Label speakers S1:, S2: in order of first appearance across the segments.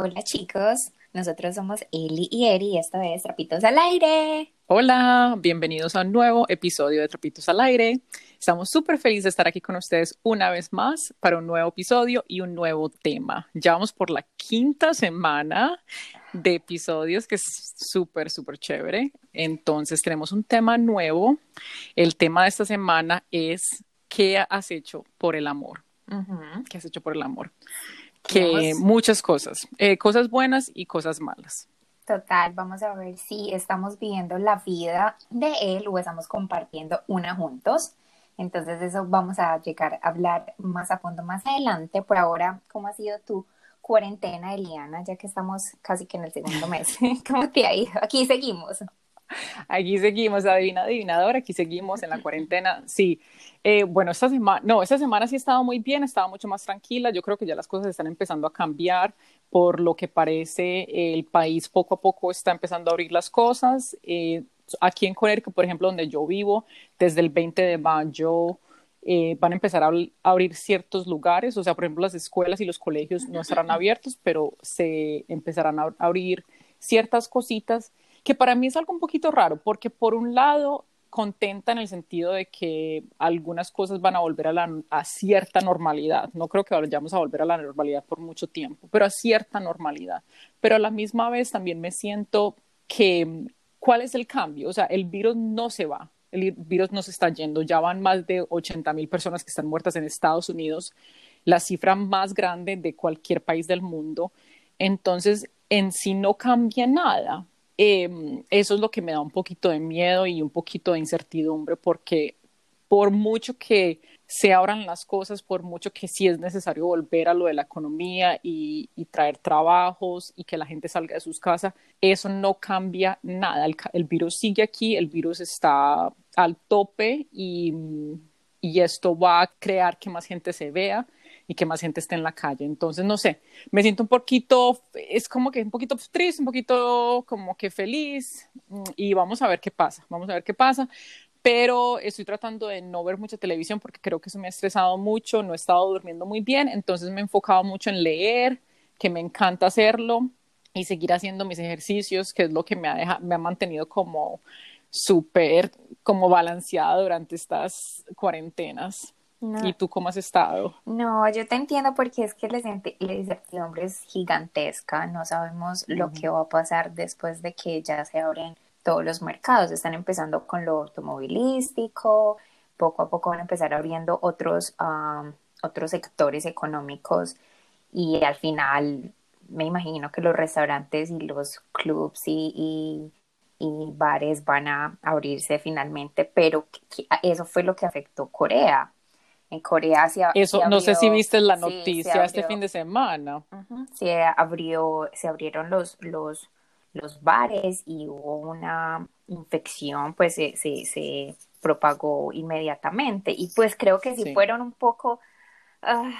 S1: Hola chicos, nosotros somos Eli y Eri y esto es Trapitos al Aire.
S2: Hola, bienvenidos a un nuevo episodio de Trapitos al Aire. Estamos súper felices de estar aquí con ustedes una vez más para un nuevo episodio y un nuevo tema. Ya vamos por la quinta semana de episodios que es súper, súper chévere. Entonces tenemos un tema nuevo. El tema de esta semana es ¿qué has hecho por el amor? ¿Qué has hecho por el amor? Que muchas cosas, eh, cosas buenas y cosas malas.
S1: Total, vamos a ver si estamos viviendo la vida de él o estamos compartiendo una juntos. Entonces eso vamos a llegar a hablar más a fondo más adelante. Por ahora, ¿cómo ha sido tu cuarentena, Eliana? Ya que estamos casi que en el segundo mes. ¿Cómo te ha ido? Aquí seguimos.
S2: Aquí seguimos, adivina, adivinador, aquí seguimos en la cuarentena. Sí, eh, bueno, esta semana, no, esta semana sí ha estado muy bien, estaba mucho más tranquila. Yo creo que ya las cosas están empezando a cambiar. Por lo que parece, el país poco a poco está empezando a abrir las cosas. Eh, aquí en Connecticut, por ejemplo, donde yo vivo, desde el 20 de mayo eh, van a empezar a abrir ciertos lugares. O sea, por ejemplo, las escuelas y los colegios no estarán abiertos, pero se empezarán a abrir ciertas cositas que para mí es algo un poquito raro, porque por un lado contenta en el sentido de que algunas cosas van a volver a, la, a cierta normalidad. No creo que vayamos a volver a la normalidad por mucho tiempo, pero a cierta normalidad. Pero a la misma vez también me siento que, ¿cuál es el cambio? O sea, el virus no se va, el virus no se está yendo. Ya van más de 80 mil personas que están muertas en Estados Unidos, la cifra más grande de cualquier país del mundo. Entonces, en sí no cambia nada. Em, eso es lo que me da un poquito de miedo y un poquito de incertidumbre porque por mucho que se abran las cosas, por mucho que sí es necesario volver a lo de la economía y, traer trabajos y que la gente salga de sus casas, eso no cambia nada. El, virus sigue aquí, el virus está al tope y, y esto va a crear que más gente se vea y que más gente esté en la calle. Entonces, no sé, me siento un poquito, es como que un poquito triste, un poquito como que feliz mm, y vamos a ver qué pasa, vamos a ver qué pasa. Pero estoy tratando de no ver mucha televisión porque creo que eso me ha estresado mucho, no he estado durmiendo muy bien, entonces me he enfocado mucho en leer, que me encanta hacerlo y seguir haciendo mis ejercicios, que es lo que me ha, me ha mantenido como súper como balanceada durante estas cuarentenas. ¿Y tú cómo has estado?
S1: No, yo te entiendo porque es que la incertidumbre es gigantesca. No sabemos lo que va a pasar después de que ya se abren todos los mercados. Están empezando con lo automovilístico, poco a poco van a empezar abriendo otros, otros sectores económicos y al final me imagino que los restaurantes y los clubs y, y bares van a abrirse finalmente, pero eso fue lo que afectó Corea en Corea se,
S2: Eso, no sé si viste la noticia este fin de semana.
S1: se abrió, se abrieron los, los, los bares y hubo una infección, pues se, se, propagó inmediatamente. Y pues creo que si fueron un poco, ah,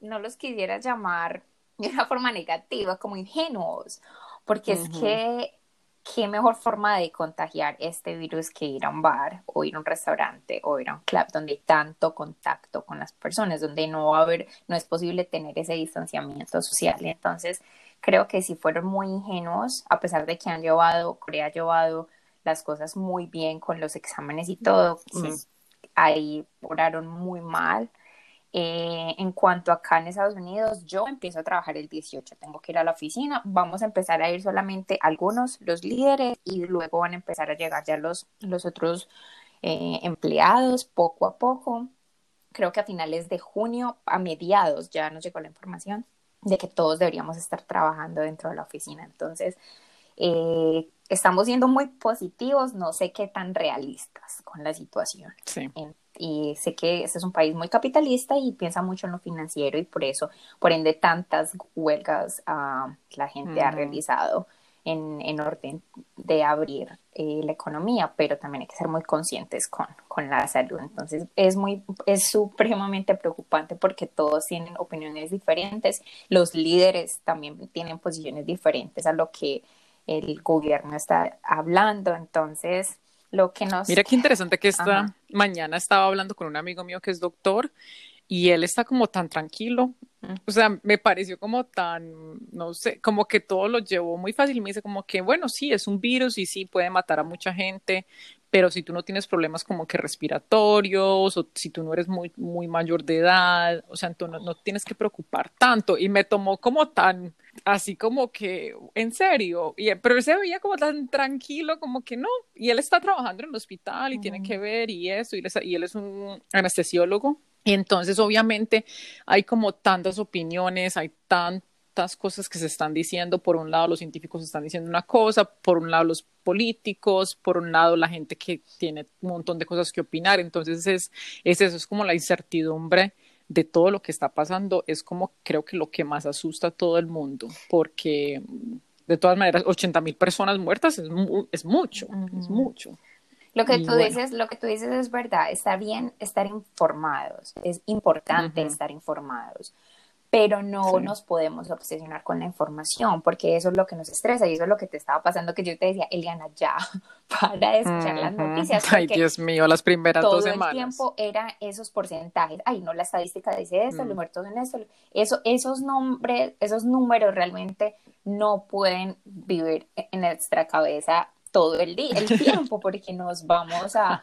S1: no los quisiera llamar de una forma negativa, como ingenuos, porque es que qué mejor forma de contagiar este virus que ir a un bar o ir a un restaurante o ir a un club donde hay tanto contacto con las personas, donde no va a haber, no es posible tener ese distanciamiento social. Entonces, creo que si fueron muy ingenuos, a pesar de que han llevado, Corea ha llevado las cosas muy bien con los exámenes y todo, mm, ahí oraron muy mal eh, en cuanto acá en Estados Unidos, yo empiezo a trabajar el 18, tengo que ir a la oficina, vamos a empezar a ir solamente algunos, los líderes, y luego van a empezar a llegar ya los, los otros eh, empleados poco a poco. Creo que a finales de junio, a mediados, ya nos llegó la información de que todos deberíamos estar trabajando dentro de la oficina. Entonces, eh, estamos siendo muy positivos, no sé qué tan realistas con la situación.
S2: Sí
S1: y sé que este es un país muy capitalista y piensa mucho en lo financiero y por eso, por ende, tantas huelgas uh, la gente ha realizado en, en, orden de abrir eh, la economía, pero también hay que ser muy conscientes con, con la salud. Entonces, es muy, es supremamente preocupante porque todos tienen opiniones diferentes, los líderes también tienen posiciones diferentes a lo que el gobierno está hablando, entonces lo que nos...
S2: Mira qué interesante que esta mañana estaba hablando con un amigo mío que es doctor y él está como tan tranquilo. O sea, me pareció como tan, no sé, como que todo lo llevó muy fácil. Me dice como que, bueno, sí, es un virus y sí puede matar a mucha gente, pero si tú no tienes problemas como que respiratorios o si tú no eres muy, muy mayor de edad, o sea, entonces no, tienes que preocupar tanto. Y me tomó como tan, así como que, en serio, y, pero él se veía como tan tranquilo, como que no, y él está trabajando en el hospital y tiene que ver y eso, y él, es, y él es un anestesiólogo. Y entonces, obviamente, hay como tantas opiniones, hay tan, cosas que se están diciendo. Por un lado, los científicos están diciendo una cosa, por un lado, los políticos, por un lado, la gente que tiene un montón de cosas que opinar. Entonces, es, es eso, es como la incertidumbre de todo lo que está pasando. Es como creo que lo que más asusta a todo el mundo, porque de todas maneras, 80 mil personas muertas es, es mucho, es mucho.
S1: Lo que tú dices, lo que tú dices es verdad, está bien estar informados, es importante estar informados pero no nos podemos obsesionar con la información porque eso es lo que nos estresa y eso es lo que te estaba pasando que yo te decía, Eliana, ya, para escuchar las noticias.
S2: Ay, Dios mío, las primeras dos semanas.
S1: Todo el tiempo eran esos porcentajes. Ay, no, la estadística dice esto, los mm. muertos en esto. Eso, esos, nombres, esos números realmente no pueden vivir en nuestra cabeza todo el día, el tiempo, porque nos vamos a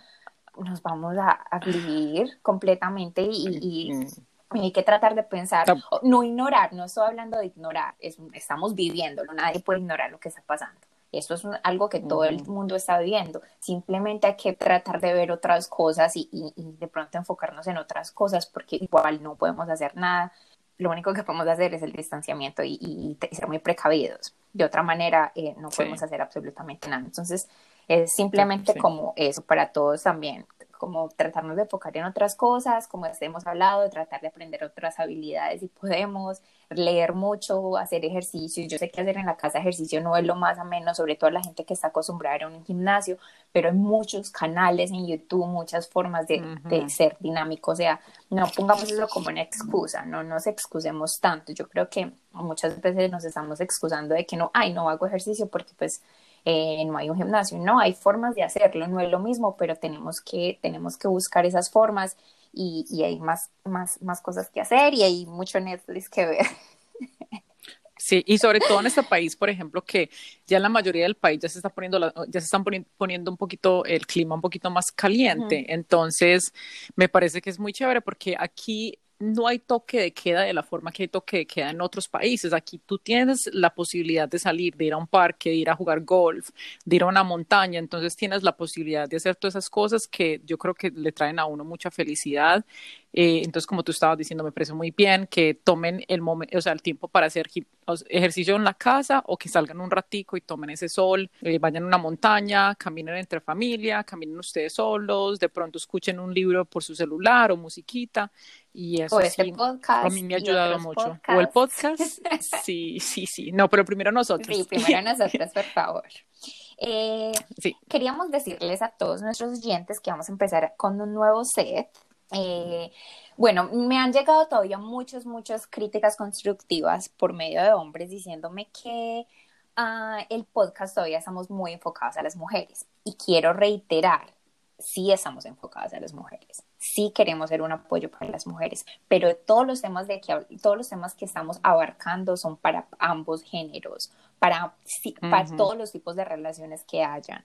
S1: nos vamos a, vivir completamente y, mm hay que tratar de pensar, no ignorar, no estoy hablando de ignorar, estamos viviéndolo, nadie puede ignorar lo que está pasando. Esto es algo que todo el mundo está viviendo. Simplemente hay que tratar de ver otras cosas y, de pronto enfocarnos en otras cosas porque igual no podemos hacer nada. Lo único que podemos hacer es el distanciamiento y, ser muy precavidos. De otra manera, eh, no podemos hacer absolutamente nada. Entonces, es simplemente como eso para todos también como tratarnos de enfocar en otras cosas, como hemos hablado, tratar de aprender otras habilidades y podemos leer mucho, hacer ejercicio. Yo sé que hacer en la casa ejercicio no es lo más ameno, sobre todo la gente que está acostumbrada a ir a un gimnasio, pero hay muchos canales en YouTube, muchas formas de, de ser dinámico. O sea, no pongamos eso como una excusa, no nos excusemos tanto. Yo creo que muchas veces nos estamos excusando de que no, ay, no hago ejercicio porque pues eh, no hay un gimnasio, no, hay formas de hacerlo, no es lo mismo, pero tenemos que, tenemos que buscar esas formas y, y hay más, más, más cosas que hacer y hay mucho Netflix que ver.
S2: Sí, y sobre todo en este país, por ejemplo, que ya en la mayoría del país ya se está poniendo, ya se están poniendo un poquito el clima un poquito más caliente. Entonces, me parece que es muy chévere porque aquí no hay toque de queda de la forma que hay toque de queda en otros países. Aquí tú tienes la posibilidad de salir, de ir a un parque, de ir a jugar golf, de ir a una montaña, entonces tienes la posibilidad de hacer todas esas cosas que yo creo que le traen a uno mucha felicidad eh, entonces, como tú estabas diciendo, me parece muy bien que tomen el momento, o sea, el tiempo para hacer ejercicio en la casa o que salgan un ratico y tomen ese sol, eh, vayan a una montaña, caminen entre familia, caminen ustedes solos, de pronto escuchen un libro por su celular o musiquita y eso
S1: este sí, a
S2: mí me ha ayudado mucho. O el podcast, sí, sí, sí. No, pero primero nosotros.
S1: Sí, primero nosotros, por favor. Eh, sí. Queríamos decirles a todos nuestros oyentes que vamos a empezar con un nuevo set eh, bueno, me han llegado todavía muchas, muchas críticas constructivas por medio de hombres diciéndome que uh, el podcast todavía estamos muy enfocados a las mujeres. Y quiero reiterar, sí estamos enfocados a las mujeres, sí queremos ser un apoyo para las mujeres, pero todos los temas de que todos los temas que estamos abarcando son para ambos géneros, para, para todos los tipos de relaciones que hayan.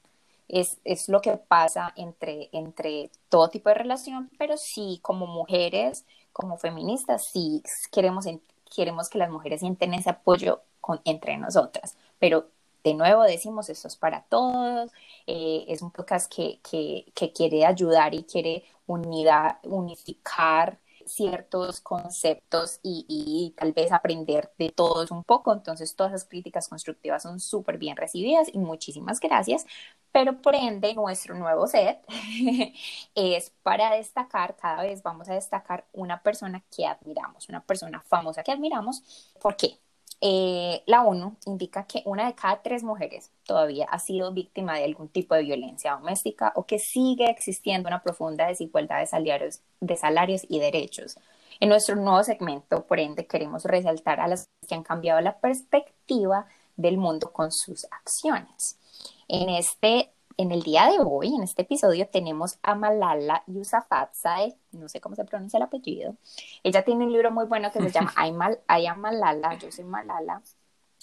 S1: Es, es lo que pasa entre, entre todo tipo de relación, pero sí como mujeres, como feministas, sí queremos, queremos que las mujeres sienten ese apoyo con, entre nosotras, pero de nuevo decimos, esto es para todos, eh, es un podcast que, que, quiere ayudar y quiere unidad, unificar ciertos conceptos y, tal vez aprender de todos un poco. Entonces, todas las críticas constructivas son súper bien recibidas y muchísimas gracias. Pero por ende, nuestro nuevo set es para destacar, cada vez vamos a destacar una persona que admiramos, una persona famosa que admiramos. ¿Por qué? Eh, la ONU indica que una de cada tres mujeres todavía ha sido víctima de algún tipo de violencia doméstica o que sigue existiendo una profunda desigualdad de salarios, de salarios y derechos. En nuestro nuevo segmento, por ende, queremos resaltar a las que han cambiado la perspectiva del mundo con sus acciones. En este en el día de hoy, en este episodio, tenemos a Malala Yousafzai, no sé cómo se pronuncia el apellido. Ella tiene un libro muy bueno que se llama I, am Malala, yo soy Malala.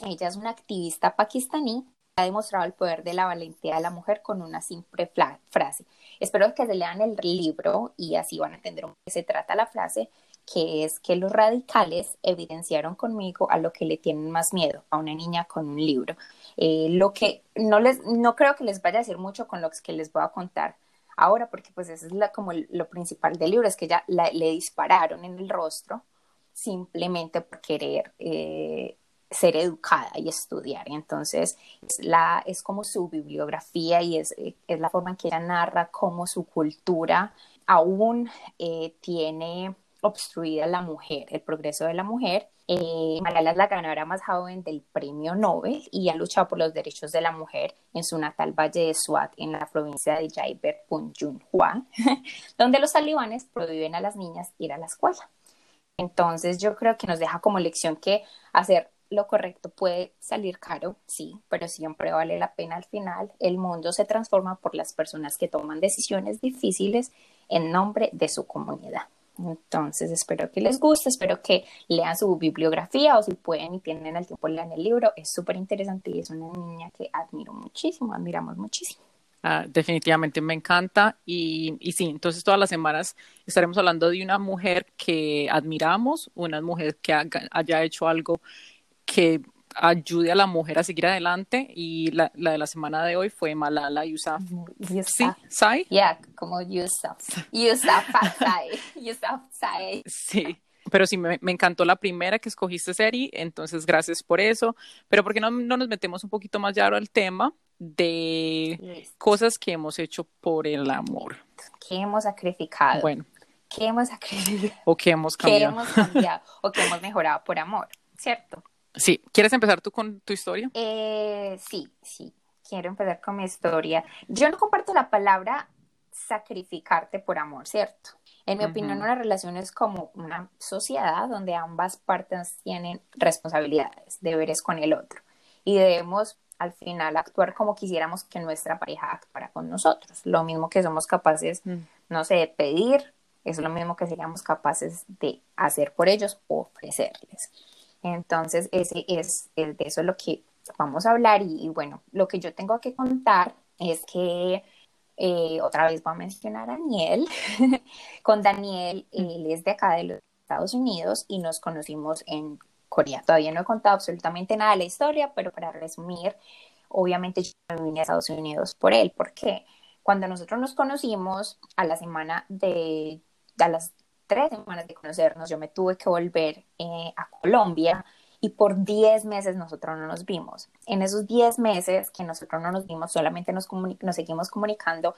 S1: Ella es una activista pakistaní ha demostrado el poder de la valentía de la mujer con una simple frase. Espero que se lean el libro y así van a entender de qué se trata la frase, que es que los radicales evidenciaron conmigo a lo que le tienen más miedo, a una niña con un libro. Eh, lo que no les, no creo que les vaya a decir mucho con lo que les voy a contar ahora, porque pues eso es la, como lo principal del libro, es que ya le dispararon en el rostro simplemente por querer eh, ser educada y estudiar. Y entonces es, la, es como su bibliografía y es, es la forma en que ella narra cómo su cultura aún eh, tiene obstruida la mujer, el progreso de la mujer. Eh, Malala es la ganadora más joven del premio Nobel y ha luchado por los derechos de la mujer en su natal valle de Swat, en la provincia de Jaiber Punjunhua, donde los talibanes prohíben a las niñas ir a la escuela. Entonces yo creo que nos deja como lección que hacer lo correcto puede salir caro, sí, pero siempre vale la pena al final. El mundo se transforma por las personas que toman decisiones difíciles en nombre de su comunidad. Entonces, espero que les guste, espero que lean su bibliografía o si pueden y tienen el tiempo, lean el libro. Es súper interesante y es una niña que admiro muchísimo, admiramos muchísimo.
S2: Ah, definitivamente me encanta y, y, sí, entonces todas las semanas estaremos hablando de una mujer que admiramos, una mujer que haya hecho algo que ayude a la mujer a seguir adelante y la, la de la semana de hoy fue Malala Yousaf.
S1: Sí,
S2: Sai.
S1: Yeah, como Yousaf. Yousaf.
S2: Sí. Pero sí, me, me, encantó la primera que escogiste, Seri, entonces gracias por eso. Pero ¿por qué no, no nos metemos un poquito más ya al tema de cosas que hemos hecho por el amor?
S1: ¿Qué hemos sacrificado?
S2: Bueno.
S1: ¿Qué hemos sacrificado?
S2: O qué hemos cambiado.
S1: ¿Qué hemos cambiado? o qué hemos mejorado por amor, ¿cierto?
S2: Sí, ¿quieres empezar tú con tu historia?
S1: Eh, sí, sí, quiero empezar con mi historia. Yo no comparto la palabra sacrificarte por amor, ¿cierto? En mi opinión, una relación es como una sociedad donde ambas partes tienen responsabilidades, deberes con el otro y debemos al final actuar como quisiéramos que nuestra pareja actuara con nosotros. Lo mismo que somos capaces, mm. no sé, de pedir, es lo mismo que seríamos capaces de hacer por ellos o ofrecerles. Entonces, ese es, de eso lo que vamos a hablar y, bueno, lo que yo tengo que contar es que eh, otra vez voy a mencionar a Daniel. Con Daniel, él es de acá de los Estados Unidos y nos conocimos en Corea. Todavía no he contado absolutamente nada de la historia, pero para resumir, obviamente yo me vine a Estados Unidos por él, porque cuando nosotros nos conocimos a la semana de, a las tres semanas de conocernos, yo me tuve que volver eh, a Colombia y por diez meses nosotros no nos vimos. En esos diez meses que nosotros no nos vimos, solamente nos, nos seguimos comunicando,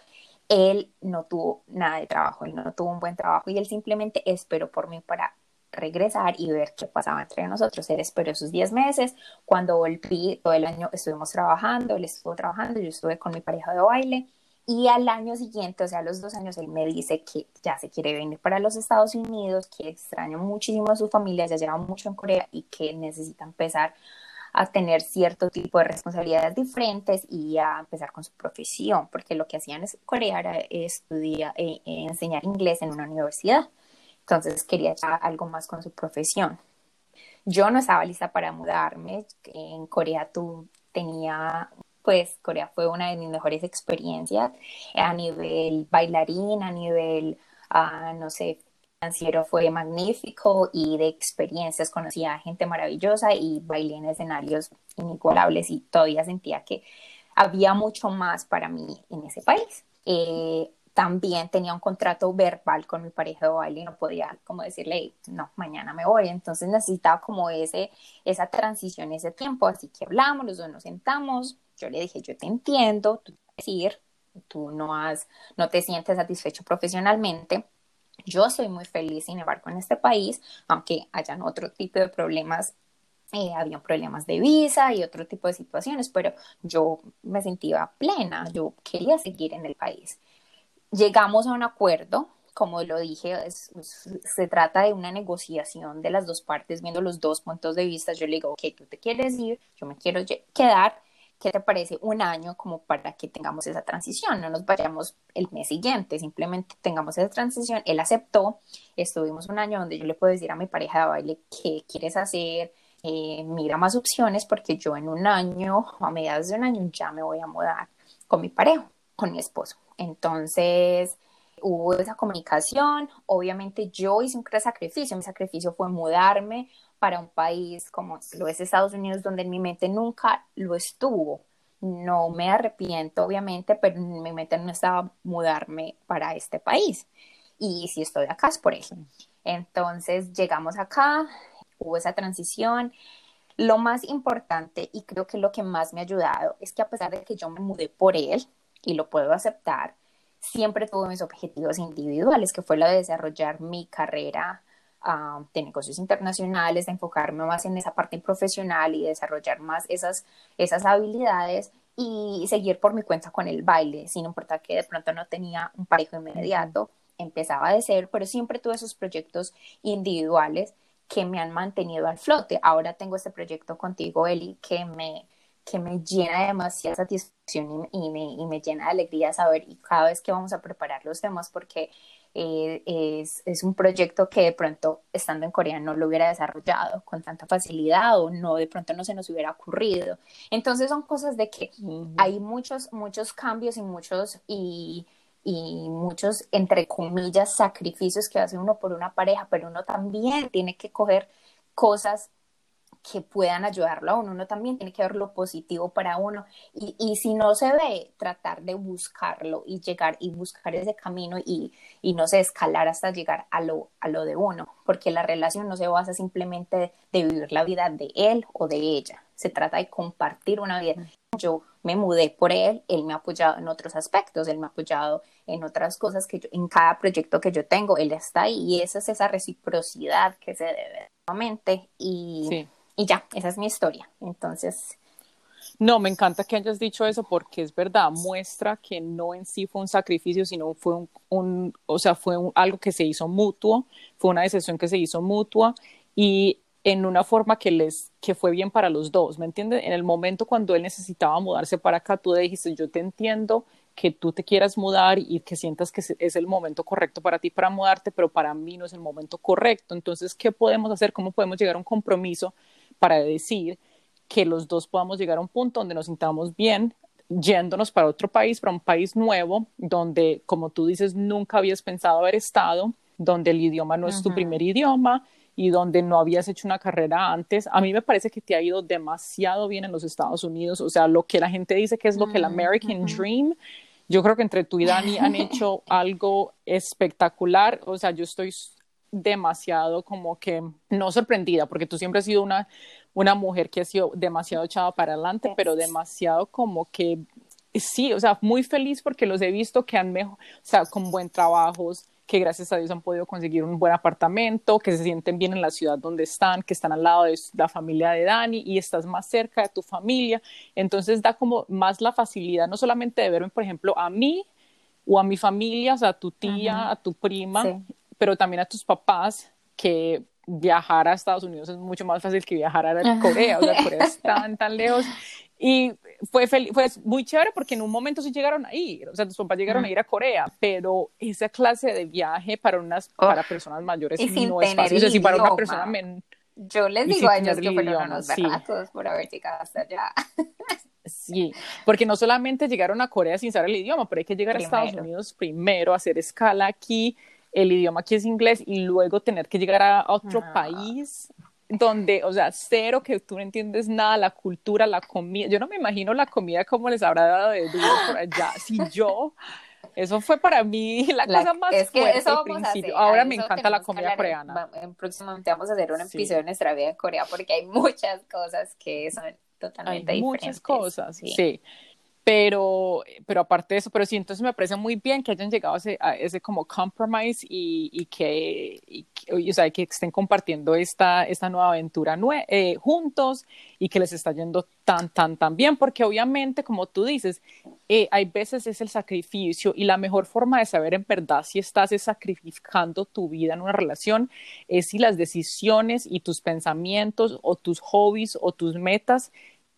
S1: él no tuvo nada de trabajo, él no tuvo un buen trabajo y él simplemente esperó por mí para regresar y ver qué pasaba entre nosotros. Él esperó esos diez meses. Cuando volví, todo el año estuvimos trabajando, él estuvo trabajando, yo estuve con mi pareja de baile y al año siguiente, o sea, a los dos años, él me dice que ya se quiere venir para los Estados Unidos, que extraña muchísimo a su familia, ya lleva mucho en Corea y que necesita empezar a tener cierto tipo de responsabilidades diferentes y a empezar con su profesión, porque lo que hacían en Corea era estudiar, eh, eh, enseñar inglés en una universidad. Entonces quería echar algo más con su profesión. Yo no estaba lista para mudarme. En Corea tú tenía pues Corea fue una de mis mejores experiencias a nivel bailarín, a nivel, uh, no sé, financiero fue magnífico y de experiencias conocí a gente maravillosa y bailé en escenarios inigualables y todavía sentía que había mucho más para mí en ese país. Eh, también tenía un contrato verbal con mi pareja de baile y no podía como decirle, no, mañana me voy. Entonces necesitaba como ese, esa transición, ese tiempo. Así que hablamos, los dos nos sentamos, yo le dije, yo te entiendo, tú decir, tú no has, no te sientes satisfecho profesionalmente. Yo soy muy feliz, sin embargo, en este país, aunque hayan otro tipo de problemas eh, había problemas de visa y otro tipo de situaciones, pero yo me sentía plena, yo quería seguir en el país. Llegamos a un acuerdo, como lo dije, se trata de una negociación de las dos partes, viendo los dos puntos de vista. Yo le digo, ok, tú te quieres ir, yo me quiero quedar, ¿qué te parece un año como para que tengamos esa transición? No nos vayamos el mes siguiente, simplemente tengamos esa transición. Él aceptó, estuvimos un año donde yo le puedo decir a mi pareja de baile qué quieres hacer, eh, mira más opciones porque yo en un año, a mediados de un año, ya me voy a mudar con mi pareja, con mi esposo. Entonces, hubo esa comunicación, obviamente yo hice un gran sacrificio, mi sacrificio fue mudarme para un país como lo es Estados Unidos, donde en mi mente nunca lo estuvo. No me arrepiento, obviamente, pero en mi mente no estaba mudarme para este país. Y si estoy acá es por eso. Entonces llegamos acá, hubo esa transición. Lo más importante, y creo que lo que más me ha ayudado, es que a pesar de que yo me mudé por él, y lo puedo aceptar, siempre tuve mis objetivos individuales, que fue lo de desarrollar mi carrera de negocios internacionales, de enfocarme más en esa parte profesional y desarrollar más esas, esas habilidades y seguir por mi cuenta con el baile, sin importar que de pronto no tenía un parejo inmediato, empezaba de cero, pero siempre tuve esos proyectos individuales que me han mantenido al flote. Ahora tengo este proyecto contigo, Eli, que me, que me llena de demasiada satisfacción y, me, y, me, llena de alegría saber y cada vez que vamos a preparar los temas porque eh, es, es, un proyecto que de pronto estando en Corea no lo hubiera desarrollado con tanta facilidad o no de pronto no se nos hubiera ocurrido. Entonces son cosas de que hay muchos, muchos cambios y muchos y y muchos, entre comillas, sacrificios que hace uno por una pareja, pero uno también tiene que coger cosas que puedan ayudarlo a uno, uno también tiene que ver lo positivo para uno. Y, y si no se ve, tratar de buscarlo y llegar y buscar ese camino y, y, no sé, escalar hasta llegar a lo, a lo de uno, porque la relación no se basa simplemente de vivir la vida de él o de ella, se trata de compartir una vida. Yo me mudé por él, él me ha apoyado en otros aspectos, él me ha apoyado en otras cosas que yo, en cada proyecto que yo tengo, él está ahí y esa es esa reciprocidad que se debe y, y ya, esa es mi historia. Entonces,
S2: no, me encanta que hayas dicho eso porque es verdad, muestra que no en sí fue un sacrificio, sino fue un, un o sea, fue algo que se hizo mutuo, fue una decisión que se hizo mutua y en una forma que les que fue bien para los dos, ¿me entiendes? En el momento cuando él necesitaba mudarse para acá, tú le dijiste, yo te entiendo que tú te quieras mudar y que sientas que es el momento correcto para ti para mudarte, pero para mí no es el momento correcto. Entonces, ¿qué podemos hacer? ¿Cómo podemos llegar a un compromiso para decir que los dos podamos llegar a un punto donde nos sintamos bien yéndonos para otro país, para un país nuevo, donde, como tú dices, nunca habías pensado haber estado, donde el idioma no es tu primer idioma, y donde no habías hecho una carrera antes. A mí me parece que te ha ido demasiado bien en los Estados Unidos, o sea, lo que la gente dice que es lo que el mm, American Dream. Yo creo que entre tú y Dani han hecho algo espectacular, o sea, yo estoy demasiado como que no sorprendida, porque tú siempre has sido una, una mujer que ha sido demasiado echada para adelante, pero demasiado como que sí, o sea, muy feliz porque los he visto que han mejor, o sea, con buen trabajos, que gracias a Dios han podido conseguir un buen apartamento, que se sienten bien en la ciudad donde están, que están al lado de la familia de Dani y estás más cerca de tu familia. Entonces da como más la facilidad, no solamente de verme, por ejemplo, a mí o a mi familia, o sea, a tu tía, a tu prima, pero también a tus papás, que viajar a Estados Unidos es mucho más fácil que viajar a Corea, o sea, Corea es tan, tan lejos. Y fue, fue muy chévere porque en un momento sí llegaron a ir, o sea, tus papás llegaron a ir a Corea, pero esa clase de viaje para unas para personas mayores no es fácil, es para una persona men
S1: Yo les digo a ellos que fueron unos sí. por haber llegado hasta allá.
S2: Sí, porque no solamente llegaron a Corea sin saber el idioma, pero hay que llegar a Estados Unidos primero, hacer escala aquí, el idioma aquí es inglés y luego tener que llegar a otro ah. país donde, o sea, cero que tú no entiendes nada, la cultura, la comida. Yo no me imagino la comida como les habrá dado de duro por allá. Si yo, eso fue para mí la, cosa más es que eso vamos principio. A hacer. Ahora me encanta la comida coreana.
S1: En, próximamente vamos a hacer un episodio de nuestra vida en Corea porque hay muchas cosas que son totalmente hay
S2: diferentes. Muchas cosas, sí pero, pero aparte de eso, pero sí, entonces me parece muy bien que hayan llegado a ese, a ese como compromise y, y que, y, o sea, que estén compartiendo esta, esta nueva aventura eh, juntos y que les está yendo tan, tan, tan bien, porque obviamente, como tú dices, eh, hay veces es el sacrificio y la mejor forma de saber en verdad si estás sacrificando tu vida en una relación es si las decisiones y tus pensamientos o tus hobbies o tus metas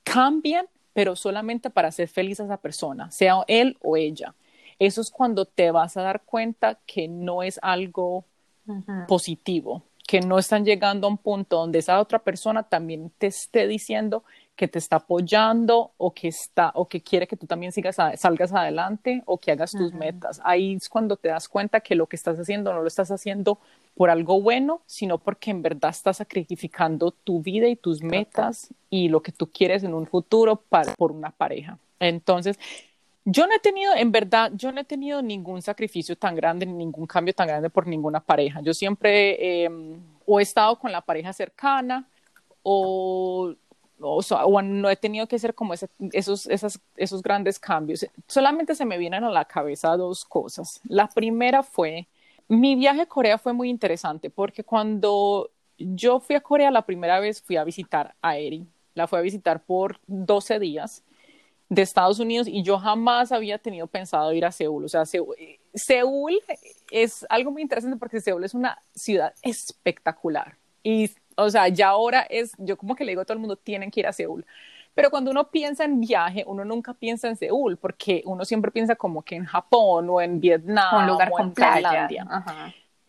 S2: cambian pero solamente para hacer feliz a esa persona, sea él o ella. Eso es cuando te vas a dar cuenta que no es algo positivo, que no están llegando a un punto donde esa otra persona también te esté diciendo que te está apoyando o que está o que quiere que tú también sigas salgas adelante o que hagas tus metas. Ahí es cuando te das cuenta que lo que estás haciendo no lo estás haciendo por algo bueno, sino porque en verdad estás sacrificando tu vida y tus metas y lo que tú quieres en un futuro para, por una pareja. Entonces, yo no he tenido, en verdad, yo no he tenido ningún sacrificio tan grande, ningún cambio tan grande por ninguna pareja. Yo siempre em, o he estado con la pareja cercana o, o, no he tenido que hacer como esos, esos grandes cambios. Solamente se me vienen a la cabeza dos cosas. La primera fue, mi viaje a Corea fue muy interesante porque cuando yo fui a Corea la primera vez fui a visitar a Eri. La fui a visitar por 12 días de Estados Unidos y yo jamás había tenido pensado ir a Seúl. O sea, Seúl, es algo muy interesante porque Seúl es una ciudad espectacular. Y, o sea, ya ahora es, yo como que le digo a todo el mundo, tienen que ir a Seúl. Pero cuando uno piensa en viaje, uno nunca piensa en Seúl, porque uno siempre piensa como que en Japón o en Vietnam
S1: un lugar
S2: o
S1: en Tailandia.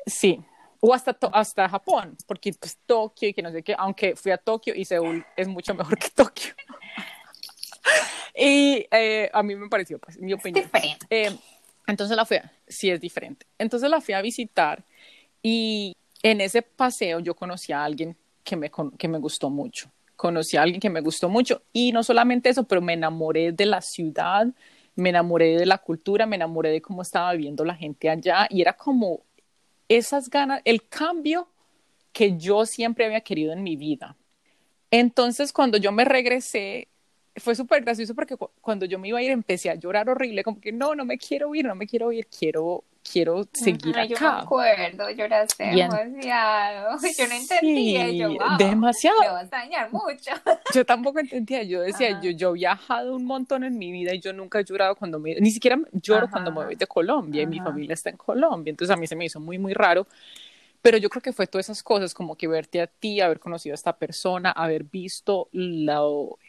S2: Sí, o hasta, hasta Japón, porque pues Tokio y que no sé qué, aunque fui a Tokio y Seúl es mucho mejor que Tokio. y eh, a mí me pareció, pues, mi opinión.
S1: Es diferente.
S2: Eh, entonces la fui a, sí es diferente. Entonces la fui a visitar y en ese paseo yo conocí a alguien que me, que me gustó mucho. Conocí a alguien que me gustó mucho y no solamente eso, pero me enamoré de la ciudad, me enamoré de la cultura, me enamoré de cómo estaba viviendo la gente allá y era como esas ganas, el cambio que yo siempre había querido en mi vida. Entonces, cuando yo me regresé, fue súper gracioso porque cuando yo me iba a ir empecé a llorar horrible, como que no, no me quiero ir, no me quiero ir, quiero, quiero seguir acá.
S1: Yo me acuerdo, lloraste demasiado, yo no entendía, yo, wow,
S2: demasiado.
S1: Me vas a dañar mucho.
S2: Yo tampoco entendía, yo decía, yo, yo he viajado un montón en mi vida y yo nunca he llorado cuando me, ni siquiera lloro cuando me voy de Colombia y mi familia está en Colombia, entonces a mí se me hizo muy, muy raro pero yo creo que fue todas esas cosas, como que verte a ti, haber conocido a esta persona, haber visto la,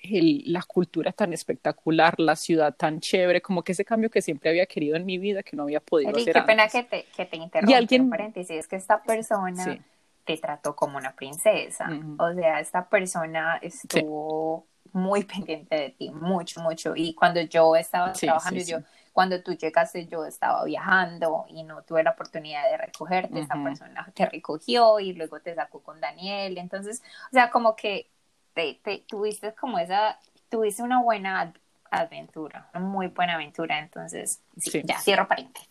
S2: la cultura tan espectacular, la ciudad tan chévere, como que ese cambio que siempre había querido en mi vida, que no había podido hacer
S1: qué pena que te, que te interrumpa, y alguien, paréntesis, es que esta persona te trató como una princesa. O sea, esta persona estuvo muy pendiente de ti, mucho, mucho. Y cuando yo estaba trabajando, yo cuando tú llegaste yo estaba viajando y no tuve la oportunidad de recogerte, esta persona te recogió y luego te sacó con Daniel, entonces, o sea, como que te, tuviste como esa, tuviste una buena aventura, una muy buena aventura, entonces, sí, ya cierro paréntesis.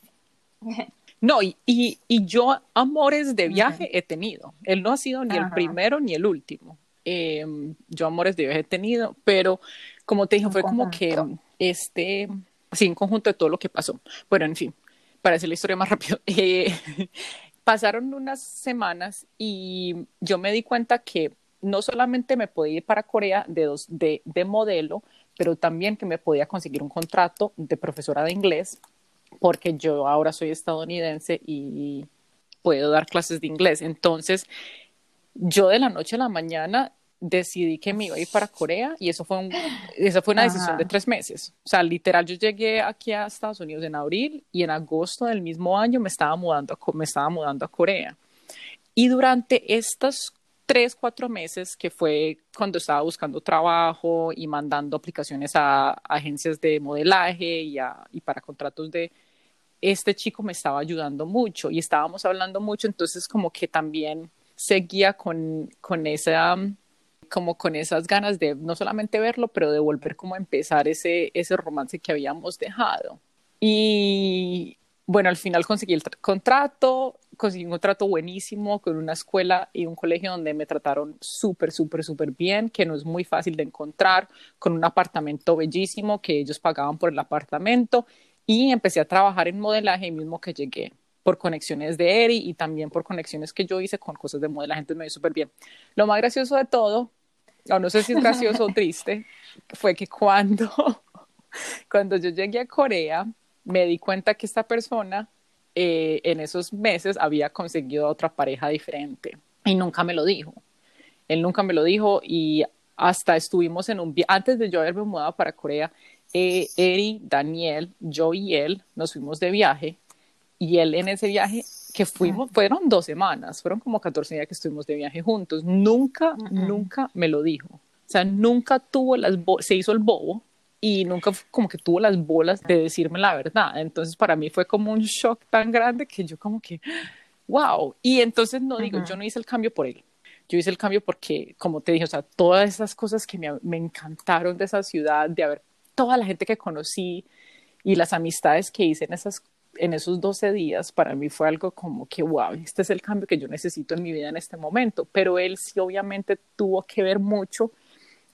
S2: No, y, y, yo amores de viaje he tenido. Él no ha sido ni el primero ni el último. Em, yo amores de viaje he tenido, pero como te dije, fue como que este, así en conjunto de todo lo que pasó. Bueno, en fin, para hacer la historia más rápido, eh, pasaron unas semanas y yo me di cuenta que no solamente me podía ir para Corea de, modelo, pero también que me podía conseguir un contrato de profesora de inglés, porque yo ahora soy estadounidense y puedo dar clases de inglés. Entonces, yo de la noche a la mañana decidí que me iba a ir para Corea y eso fue, un, esa fue una decisión de tres meses. O sea, literal, yo llegué aquí a Estados Unidos en abril y en agosto del mismo año me estaba mudando a, me estaba mudando a Corea. Y durante estos tres, cuatro meses, que fue cuando estaba buscando trabajo y mandando aplicaciones a, agencias de modelaje y, y para contratos de... Este chico me estaba ayudando mucho y estábamos hablando mucho, entonces como que también seguía con, con esa como con esas ganas de no solamente verlo, pero de volver como a empezar ese, ese romance que habíamos dejado. Y bueno, al final conseguí el contrato, conseguí un contrato buenísimo con una escuela y un colegio donde me trataron súper, súper, súper bien, que no es muy fácil de encontrar, con un apartamento bellísimo que ellos pagaban por el apartamento y empecé a trabajar en modelaje mismo que llegué por conexiones de Eri y también por conexiones que yo hice con cosas de modelaje, entonces me dio súper bien. Lo más gracioso de todo no sé si es gracioso o triste, fue que cuando, cuando yo llegué a Corea, me di cuenta que esta persona eh, en esos meses había conseguido otra pareja diferente y nunca me lo dijo. Él nunca me lo dijo y hasta estuvimos en un antes de yo haberme mudado para Corea, eh, Eri, Daniel, yo y él nos fuimos de viaje y él en ese viaje que fuimos, fueron dos semanas, fueron como 14 días que estuvimos de viaje juntos, nunca, nunca me lo dijo. O sea, nunca tuvo las, se hizo el bobo y nunca como que tuvo las bolas de decirme la verdad. Entonces para mí fue como un shock tan grande que yo como que, wow. Y entonces no digo, yo no hice el cambio por él. Yo hice el cambio porque, como te dije, o sea, todas esas cosas que me, me encantaron de esa ciudad, de haber toda la gente que conocí y las amistades que hice en, esas, en esos 12 días, para mí fue algo como que, wow, este es el cambio que yo necesito en mi vida en este momento. Pero él sí obviamente tuvo que ver mucho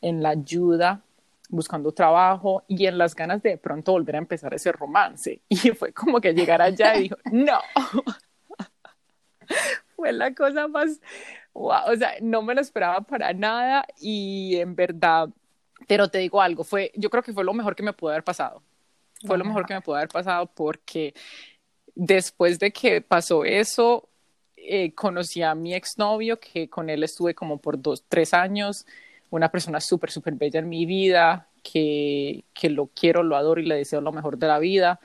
S2: en la ayuda buscando trabajo y en las ganas de, pronto volver a empezar ese romance. Y fue como que llegar allá y dijo, no. fue la cosa más, wow, o sea, no me lo esperaba para nada y en verdad, pero te digo algo, fue, yo creo que fue lo mejor que me pudo haber pasado. Fue lo mejor que me pudo haber pasado porque después de que pasó eso, eh, conocí a mi exnovio, que con él estuve como por dos, tres años una persona súper, súper bella en mi vida, que, que, lo quiero, lo adoro y le deseo lo mejor de la vida.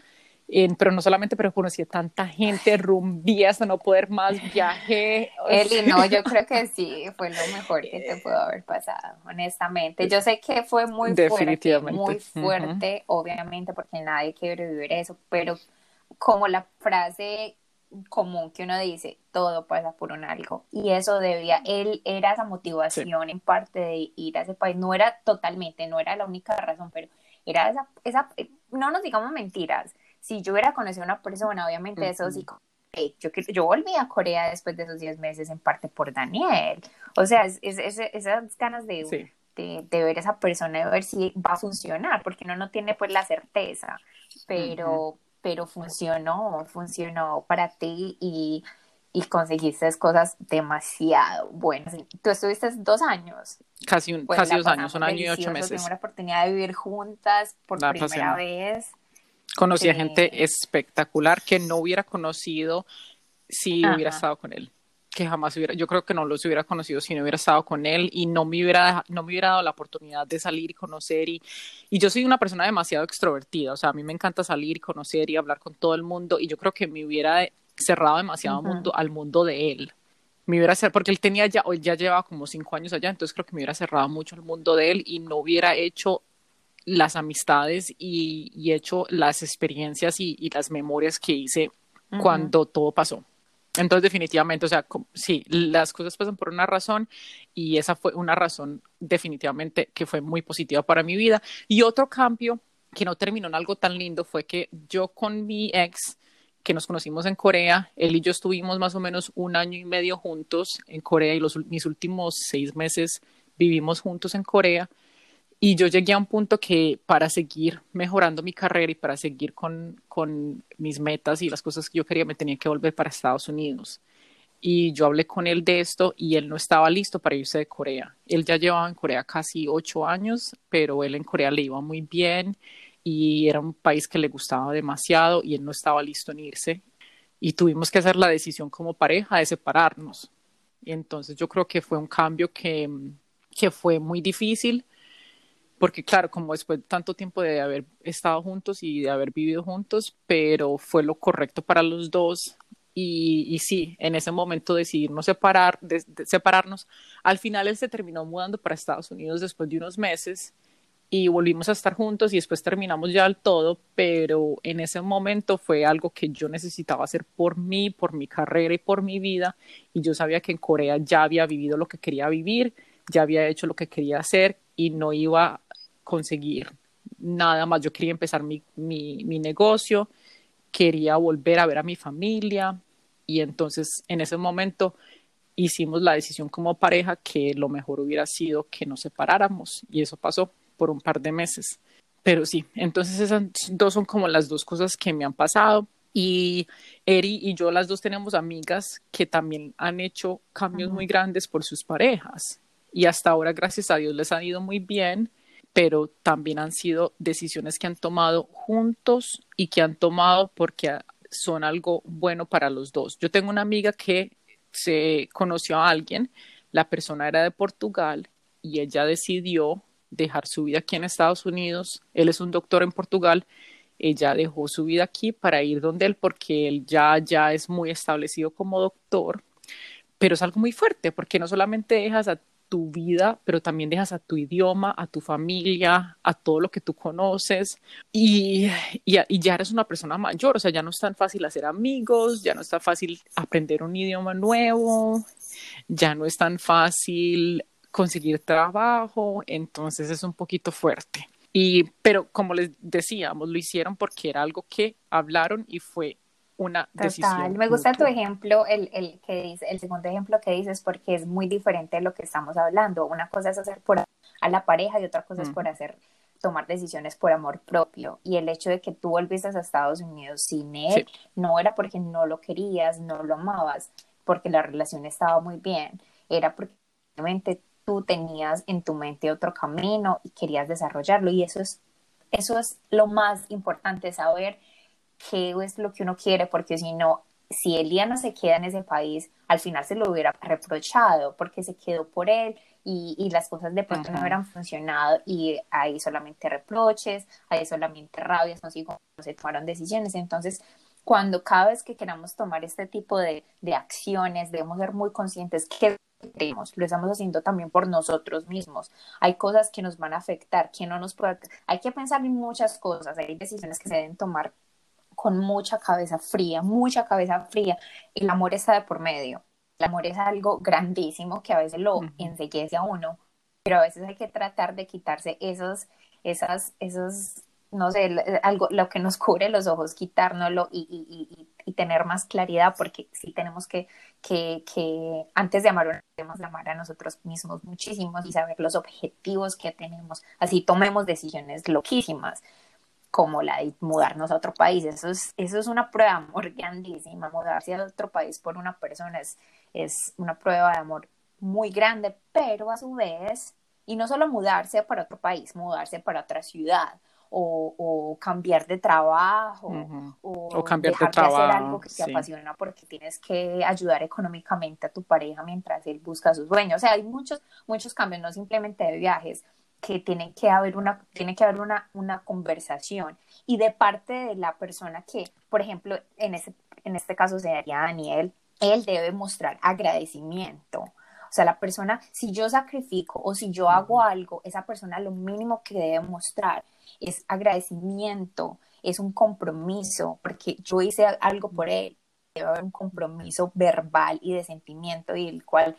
S2: Pero no solamente, pero conocí a tanta gente, rumbí hasta no poder más, viajé.
S1: Eli, no, yo creo que sí, fue lo mejor que te pudo haber pasado, honestamente. Yo sé que fue muy fuerte, muy fuerte, obviamente, porque nadie quiere vivir eso, pero como la frase común que uno dice, todo pasa por un algo. Y eso debía, él era esa motivación en parte de ir a ese país. No era totalmente, no era la única razón, pero era esa, esa no nos digamos mentiras. Si yo hubiera conocido a una persona, obviamente eso sí, yo, yo volví a Corea después de esos 10 meses en parte por Daniel. O sea, es, esas ganas de, de, de, ver a esa persona, de ver si va a funcionar, porque uno no tiene pues la certeza, pero pero funcionó, funcionó para ti y, y conseguiste cosas demasiado buenas. Tú estuviste dos años.
S2: Casi, un, pues casi dos años, un año y ocho meses.
S1: Tuvimos la oportunidad de vivir juntas por primera vez.
S2: Conocí a gente espectacular que no hubiera conocido si hubiera estado con él que jamás hubiera, yo creo que no los hubiera conocido si no hubiera estado con él y no me hubiera, no me hubiera dado la oportunidad de salir y conocer y, y yo soy una persona demasiado extrovertida, o sea, a mí me encanta salir y conocer y hablar con todo el mundo y yo creo que me hubiera cerrado demasiado mundo, al mundo de él. Me hubiera cerrado, porque él tenía ya, ya llevaba como cinco años allá, entonces creo que me hubiera cerrado mucho al mundo de él y no hubiera hecho las amistades y, y hecho las experiencias y, y, las memorias que hice cuando todo pasó. Entonces, definitivamente, o sea, sí, las cosas pasan por una razón y esa fue una razón definitivamente que fue muy positiva para mi vida. Y otro cambio que no terminó en algo tan lindo fue que yo con mi ex, que nos conocimos en Corea, él y yo estuvimos más o menos un año y medio juntos en Corea y los, mis últimos seis meses vivimos juntos en Corea. Y yo llegué a un punto que para seguir mejorando mi carrera y para seguir con, con mis metas y las cosas que yo quería, me tenía que volver para Estados Unidos. Y yo hablé con él de esto y él no estaba listo para irse de Corea. Él ya llevaba en Corea casi ocho años, pero él en Corea le iba muy bien y era un país que le gustaba demasiado y él no estaba listo en irse. Y tuvimos que hacer la decisión como pareja de separarnos. Y entonces yo creo que fue un cambio que, que fue muy difícil, porque claro, como después de tanto tiempo de haber estado juntos y de haber vivido juntos, pero fue lo correcto para los dos. Y, y sí, en ese momento decidimos separar, separarnos. Al final él se terminó mudando para Estados Unidos después de unos meses y volvimos a estar juntos y después terminamos ya al todo, pero en ese momento fue algo que yo necesitaba hacer por mí, por mi carrera y por mi vida. Y yo sabía que en Corea ya había vivido lo que quería vivir, ya había hecho lo que quería hacer y no iba conseguir nada más. Yo quería empezar mi, mi, mi negocio, quería volver a ver a mi familia y entonces en ese momento hicimos la decisión como pareja que lo mejor hubiera sido que nos separáramos y eso pasó por un par de meses. Pero sí, entonces esas dos son como las dos cosas que me han pasado. Y Eri y yo las dos tenemos amigas que también han hecho cambios muy grandes por sus parejas. Y hasta ahora, gracias a Dios, les ha ido muy bien pero también han sido decisiones que han tomado juntos y que han tomado porque son algo bueno para los dos. Yo tengo una amiga que se conoció a alguien, la persona era de Portugal y ella decidió dejar su vida aquí en Estados Unidos. Él es un doctor en Portugal. Ella dejó su vida aquí para ir donde él porque él ya, ya es muy establecido como doctor. Pero es algo muy fuerte porque no solamente dejas a tu vida, pero también dejas a tu idioma, a tu familia, a todo lo que tú conoces y, ya eres una persona mayor, o sea, ya no es tan fácil hacer amigos, ya no es tan fácil aprender un idioma nuevo, ya no es tan fácil conseguir trabajo, entonces es un poquito fuerte. Y, pero como les decíamos, lo hicieron porque era algo que hablaron y fue una decisión.
S1: Me gusta tu ejemplo, el, el, que dice, el segundo ejemplo que dices, porque es muy diferente de lo que estamos hablando. Una cosa es hacer por a la pareja y otra cosa es por hacer tomar decisiones por amor propio. Y el hecho de que tú volviste a Estados Unidos sin él, no era porque no lo querías, no lo amabas, porque la relación estaba muy bien, era porque realmente tú tenías en tu mente otro camino y querías desarrollarlo. Y eso es, eso es lo más importante, saber qué es lo que uno quiere, porque si no, si Elia no se queda en ese país, al final se lo hubiera reprochado porque se quedó por él y, y las cosas de pronto no hubieran funcionado y hay solamente reproches, hay solamente rabias, no, no se tomaron decisiones. Entonces, cuando cada vez que queramos tomar este tipo de, de acciones, debemos ser muy conscientes que lo estamos haciendo también por nosotros mismos. Hay cosas que nos van a afectar, que no nos puede, hay que pensar en muchas cosas, hay decisiones que se deben tomar con mucha cabeza fría, mucha cabeza fría. El amor está de por medio. El amor es algo grandísimo que a veces lo enseguece a uno, pero a veces hay que tratar de quitarse esos, esas, esos, no sé, algo, lo que nos cubre los ojos, quitárnoslo y, y, y, y tener más claridad, porque sí tenemos que, que, que antes de amar, debemos de amar a nosotros mismos muchísimos y saber los objetivos que tenemos. Así tomemos decisiones loquísimas como la de mudarnos a otro país. Eso es, eso es una prueba de amor grandísima. Mudarse a otro país por una persona es, es una prueba de amor muy grande, pero a su vez, y no solo mudarse para otro país, mudarse para otra ciudad o, o cambiar de trabajo o,
S2: cambiar
S1: dejar
S2: de, trabajo,
S1: hacer algo que te apasiona porque tienes que ayudar económicamente a tu pareja mientras él busca sus sueños. O sea, hay muchos, muchos cambios, no simplemente de viajes, que tiene que haber una, tiene que haber una, una conversación y de parte de la persona que, por ejemplo, en, ese, en este caso sería Daniel, él debe mostrar agradecimiento. O sea, la persona, si yo sacrifico o si yo hago algo, esa persona lo mínimo que debe mostrar es agradecimiento, es un compromiso, porque yo hice algo por él. Debe haber un compromiso verbal y de sentimiento y el cual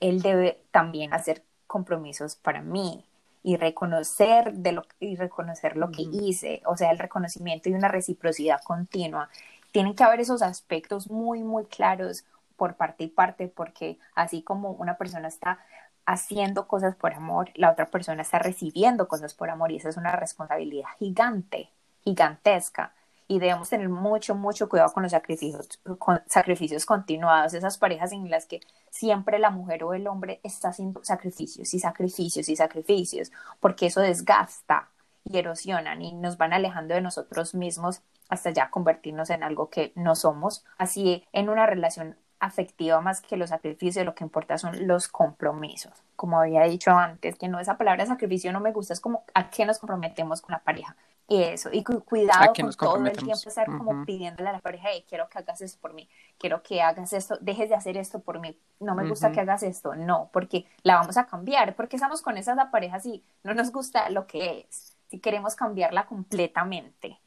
S1: él debe también hacer compromisos para mí y reconocer de lo y reconocer lo que hice, o sea, el reconocimiento y una reciprocidad continua. Tienen que haber esos aspectos muy muy claros por parte y parte porque así como una persona está haciendo cosas por amor, la otra persona está recibiendo cosas por amor y esa es una responsabilidad gigante, gigantesca y debemos tener mucho, mucho cuidado con los sacrificios, con sacrificios continuados, esas parejas en las que siempre la mujer o el hombre está haciendo sacrificios y sacrificios y sacrificios, porque eso desgasta y erosionan y nos van alejando de nosotros mismos hasta ya convertirnos en algo que no somos. Así en una relación afectiva más que los sacrificios, lo que importa son los compromisos. Como había dicho antes, que no esa palabra sacrificio no me gusta, es como a qué nos comprometemos con la pareja. Y eso, y cuidado con todo el tiempo estar como pidiéndole a la pareja, hey, quiero que hagas eso por mí, quiero que hagas esto, dejes de hacer esto por mí, no me gusta que hagas esto, no, porque la vamos a cambiar, porque estamos con esa pareja si no nos gusta lo que es, si queremos cambiarla completamente.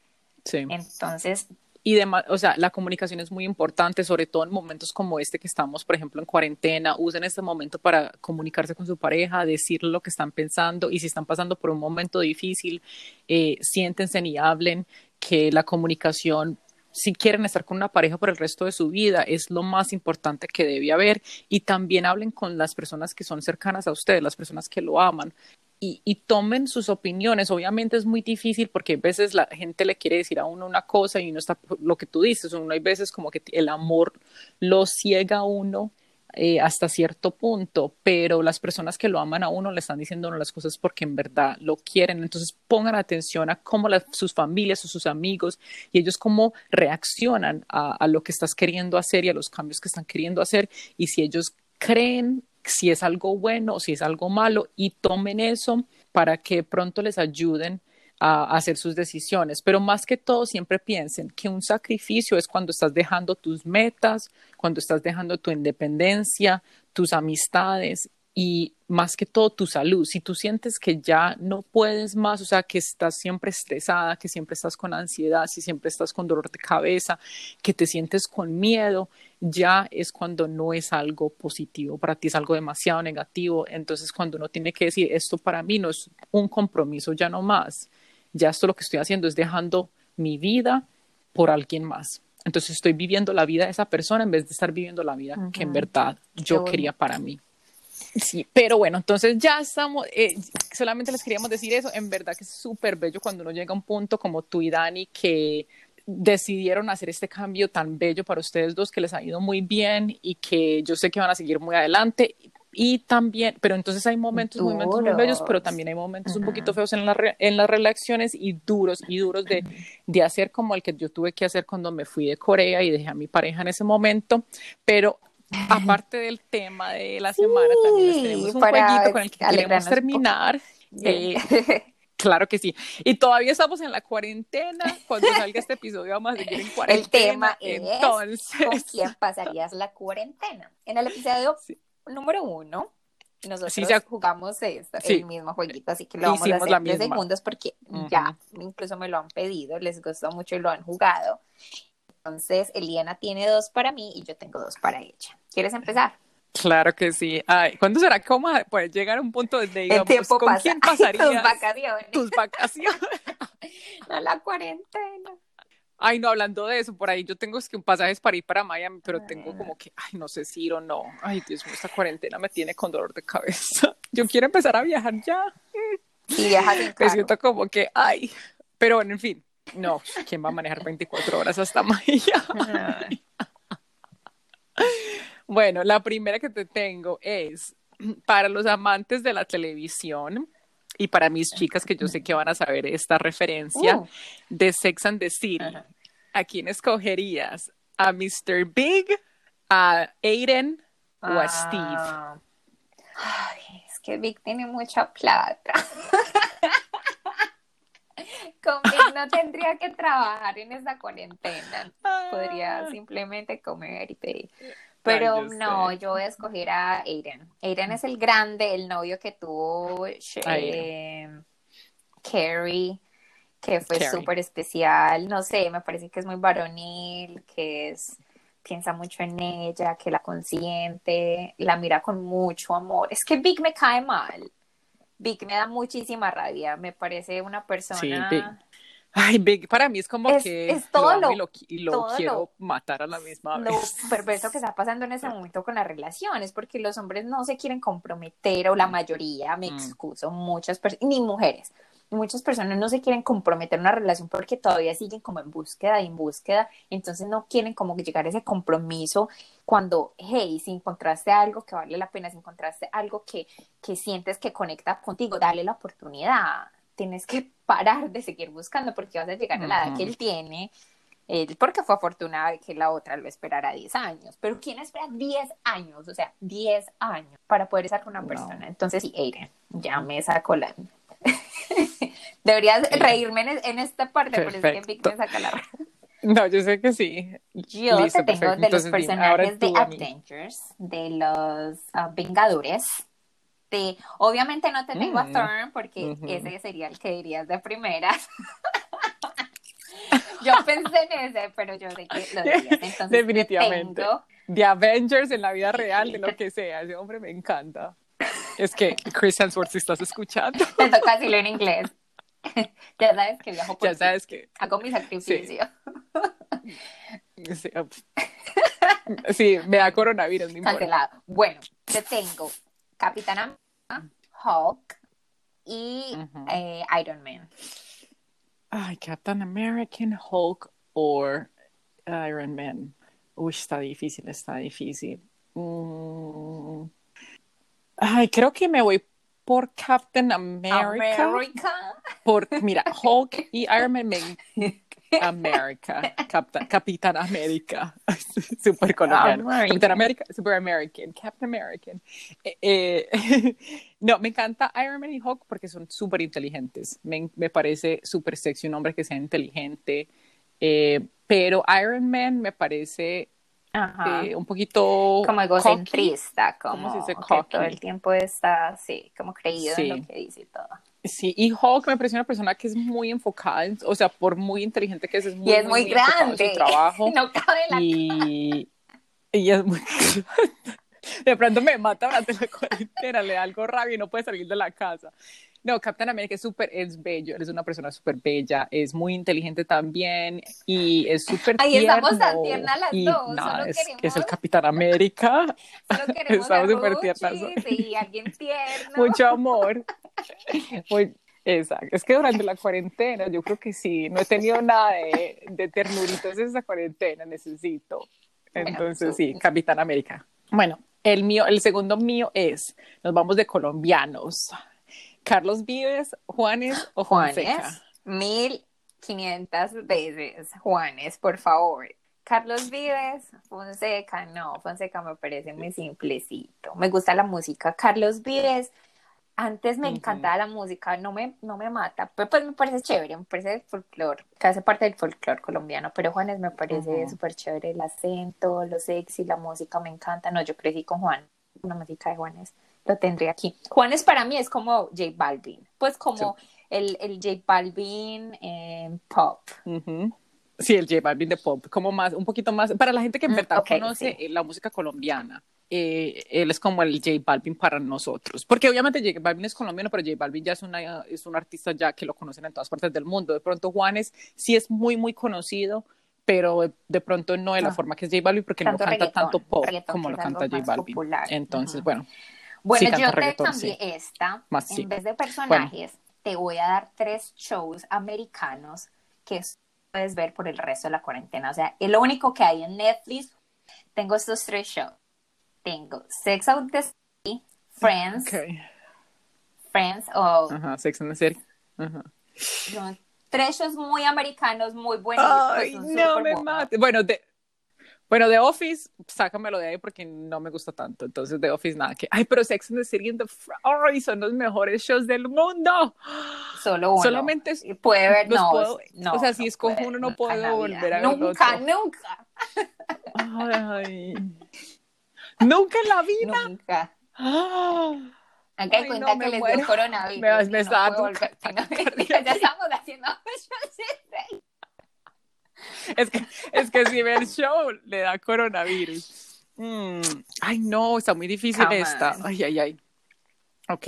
S1: Sí. Entonces,
S2: y demás, o sea, la comunicación es muy importante, sobre todo en momentos como este que estamos, por ejemplo, en cuarentena. Usen este momento para comunicarse con su pareja, decirle lo que están pensando y si están pasando por un momento difícil, eh, siéntense y hablen, que la comunicación si quieren estar con una pareja por el resto de su vida, es lo más importante que debe haber. Y también hablen con las personas que son cercanas a ustedes, las personas que lo aman, y, tomen sus opiniones. Obviamente es muy difícil porque a veces la gente le quiere decir a uno una cosa y uno está, lo que tú dices, uno hay veces como que el amor lo ciega a uno eh, hasta cierto punto, pero las personas que lo aman a uno le están diciendo las cosas porque en verdad lo quieren. Entonces pongan atención a cómo sus familias o sus amigos y ellos cómo reaccionan a, a, lo que estás queriendo hacer y a los cambios que están queriendo hacer. Y si ellos creen si es algo bueno o si es algo malo y tomen eso para que pronto les ayuden a hacer sus decisiones. Pero más que todo, siempre piensen que un sacrificio es cuando estás dejando tus metas, cuando estás dejando tu independencia, tus amistades y más que todo tu salud. Si tú sientes que ya no puedes más, o sea, que estás siempre estresada, que siempre estás con ansiedad, si siempre estás con dolor de cabeza, que te sientes con miedo, ya es cuando no es algo positivo para ti, es algo demasiado negativo. Entonces, cuando uno tiene que decir, esto para mí no es un compromiso, ya no más, ya esto lo que estoy haciendo es dejando mi vida por alguien más. Entonces estoy viviendo la vida de esa persona en vez de estar viviendo la vida que en verdad yo quería para mí. Sí, pero bueno, entonces ya estamos, eh, solamente les queríamos decir eso, en verdad que es súper bello cuando uno llega a un punto como tú y Dani que decidieron hacer este cambio tan bello para ustedes dos, que les ha ido muy bien y que yo sé que van a seguir muy adelante. Y también, pero entonces hay momentos, momentos muy bellos, pero también hay momentos un poquito feos en, la en las relaciones y duros y duros de, de hacer como el que yo tuve que hacer cuando me fui de Corea y dejé a mi pareja en ese momento. Pero aparte del tema de la semana, también tenemos un jueguito con el que queremos terminar. Eh, claro que sí. Y todavía estamos en la cuarentena. Cuando salga este episodio vamos a seguir en cuarentena.
S1: El tema entonces... es ¿con quién pasarías la cuarentena? En el episodio número uno, nosotros jugamos esto, el mismo jueguito, así que lo vamos a hacer de segundos porque ya incluso me lo han pedido, les gustó mucho y lo han jugado. Entonces, Eliana tiene dos para mí y yo tengo dos para ella. ¿Quieres empezar?
S2: Claro que sí. Ay, ¿Cuándo será que vamos a poder llegar a un punto donde digamos, ¿con quién pasarías
S1: tus vacaciones?
S2: Tus vacaciones.
S1: no, la cuarentena.
S2: Ay, no, hablando de eso, por ahí yo tengo que un pasajes para ir para Miami, pero tengo como que, ay, no sé si ir o no. Ay, Dios mío, esta cuarentena me tiene con dolor de cabeza. Yo quiero empezar a viajar ya.
S1: Y viajar en
S2: Me siento como que, ay, pero bueno, en fin, no, ¿quién va a manejar 24 horas hasta Miami? bueno, la primera que te tengo es para los amantes de la televisión y para mis chicas que yo sé que van a saber esta referencia uh. de Sex and the City. ¿A quién escogerías? ¿A Mr. Big, a Aiden o a Steve? Ah.
S1: Ay, es que Big tiene mucha plata. Con no tendría que trabajar en esa cuarentena. Podría ah. simplemente comer y pedir. Pero no, yo voy a escoger a Aiden. Aiden es el grande, el novio que tuvo eh, Carrie, que fue súper especial. No sé, me parece que es muy varonil, que es piensa mucho en ella, que la consiente, la mira con mucho amor. Es que Vic me cae mal. Vic me da muchísima rabia, me parece una persona...
S2: Ay, Big, para mí es como que es todo lo, y lo, quiero matar a la misma vez.
S1: Lo perverso que está pasando en ese momento con las relaciones, porque los hombres no se quieren comprometer, o la mm. mayoría, me mm. excuso, muchas personas, ni mujeres, muchas personas no se quieren comprometer en una relación porque todavía siguen como en búsqueda y en búsqueda, entonces no quieren como llegar a ese compromiso cuando, hey, si encontraste algo que vale la pena, si encontraste algo que, que sientes que conecta contigo, dale la oportunidad, tienes que parar de seguir buscando porque vas a llegar a la edad que él tiene, él porque fue afortunada que la otra lo esperara 10 años, pero ¿quién espera 10 años? O sea, 10 años para poder estar con una persona. Entonces, sí, Aiden, ya me sacó la... Deberías reírme en, esta parte, pero es que me saca la
S2: No, yo sé que sí.
S1: Yo te tengo de los personajes de Avengers, de los ah, Vengadores. De, obviamente no te tengo a mm, Thorn porque ese sería el que dirías de primeras. yo pensé en ese, pero yo sé que lo dirías. Entonces,
S2: Definitivamente. De Avengers en la vida real, de lo que sea. Ese hombre me encanta. Es que Chris Hemsworth, si estás escuchando.
S1: Te toca decirlo en inglés. ya sabes que viajo por
S2: Ya sabes que...
S1: Hago mi sacrificio.
S2: Sí, me da coronavirus,
S1: no Bueno, te tengo Capitana Hulk y eh, Iron Man.
S2: Ay, Captain American, Hulk o Iron Man. Uy, está difícil, está difícil. Mm. Ay, creo que me voy por Captain America.
S1: America.
S2: Por, mira, Hulk y Iron Man me America, Captain, Capitán América, super colombiano. Capitán América, super American, Captain American. Eh, eh, no, me encanta Iron Man y Hulk porque son súper inteligentes. Me, me, parece súper sexy un hombre que sea inteligente. Eh, pero Iron Man me parece eh, un poquito
S1: como egocentrista, como se dice? que todo el tiempo está así, como creído en lo que dice y todo.
S2: Sí, y Hulk me parece una persona que es muy enfocada, o sea, por muy inteligente que es, es muy,
S1: y es muy, grande.
S2: En su trabajo.
S1: no cabe la
S2: y, y es muy De pronto me mata durante la cuarentena, le da algo rabia y no puede salir de la casa. No, Captain America es súper, es bello, él es una persona súper bella, es muy inteligente también y es súper
S1: Ahí estamos tan tiernas las dos,
S2: nada, es, es, el Capitán América.
S1: Solo queremos estamos súper tiernas. Sí, alguien tierno.
S2: Mucho amor. Muy, exacto, es que durante la cuarentena yo creo que sí, no he tenido nada de, de ternuritos en esa cuarentena, necesito. Entonces sí, Capitán América. Bueno, el mío, el segundo mío es, nos vamos de colombianos. Carlos Vives, Juanes o Fonseca.
S1: Mil quinientas veces, Juanes, por favor. Carlos Vives, Fonseca, no, Fonseca me parece muy simplecito. Me gusta la música. Carlos Vives, antes me encantaba la música, no me, no me mata, pero pues me parece chévere, me parece folclore, que hace parte del folclore colombiano, pero Juanes me parece súper chévere, el acento, lo sexy, la música me encanta. No, yo crecí con Juan, una música de Juanes lo tendría aquí. Juanes para mí es como J Balvin, pues como el, el J Balvin en pop.
S2: Sí, el J Balvin de pop, como más, un poquito más, para la gente que en mm, verdad conoce eh, la música colombiana. Eh, él es como el J Balvin para nosotros. Porque obviamente J Balvin es colombiano, pero J Balvin ya es, una, es un artista ya que lo conocen en todas partes del mundo. De pronto Juanes sí es muy, muy conocido, pero de pronto no de la ah. forma que es J Balvin porque no canta tanto pop como lo canta J Balvin. Entonces, bueno,
S1: bueno, yo te cambié esta. en vez de personajes, te voy a dar tres shows americanos que puedes ver por el resto de la cuarentena. O sea, es lo único que hay en Netflix. Tengo estos tres shows. Tengo Sex and the City, Friends. Friends o...
S2: Ajá, Sex and the City.
S1: tres shows muy americanos, muy buenos.
S2: Ay, no me mates. Bueno, de, bueno, The Office, sácamelo de ahí porque no me gusta tanto. Entonces, The Office, nada que. Ay, pero Sex and the City and the Ay, son los mejores shows del mundo.
S1: Solo uno.
S2: Solamente
S1: puede ver, no, no,
S2: O sea, si escojo uno, no puedo volver a
S1: ver Nunca, nunca.
S2: Ay. Nunca en la vida.
S1: Nunca. Ah. Acá hay cuenta que les dio coronavirus. Me, me no estaba volver, ya estamos haciendo
S2: es, que, es que si ve el show, le da coronavirus. Mm, ay, no, está muy difícil esta. Ay, ay, ay. Ok.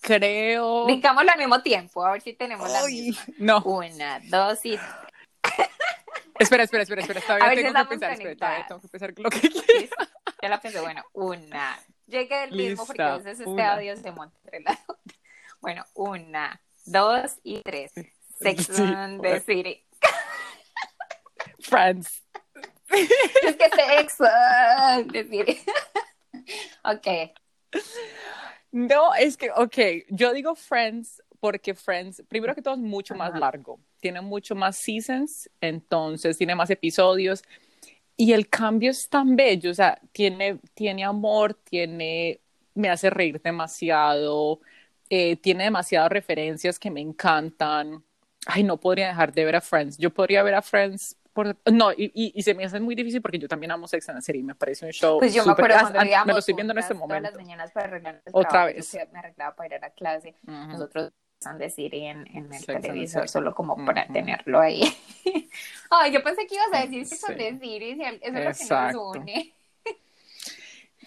S2: Creo.
S1: Digámoslo al mismo tiempo, a ver si tenemos la misma.
S2: No.
S1: Una, dos y.
S2: espera, espera, espera, espera. Todavía tengo que pensar, espera, tengo que pensar lo que quieras.
S1: Ya la pensé, bueno, una. Llegué el mismo porque a veces este audio se monta entre las Bueno, una, dos y tres. Sex and the City.
S2: Friends.
S1: es que sexo. Decir. ok.
S2: No, es que, ok, yo digo Friends porque Friends, primero que todo, es mucho más largo. Tiene mucho más seasons, entonces tiene más episodios. Y el cambio es tan bello, o sea, tiene, tiene amor, tiene, me hace reír demasiado, eh, tiene demasiadas referencias que me encantan. Ay, no podría dejar de ver a Friends. Yo podría ver a Friends no, y, y, se me hace muy difícil porque yo también amo Sex and the City, me parece un show.
S1: Pues yo me acuerdo cuando
S2: me lo estoy viendo en este momento.
S1: las mañanas para arreglar
S2: Otra vez.
S1: me arreglaba para ir a la clase. Nosotros Sex and the City en, en el televisor solo como para tenerlo ahí. Ay, yo pensé que ibas a decir Sex and the City, eso es lo que nos une.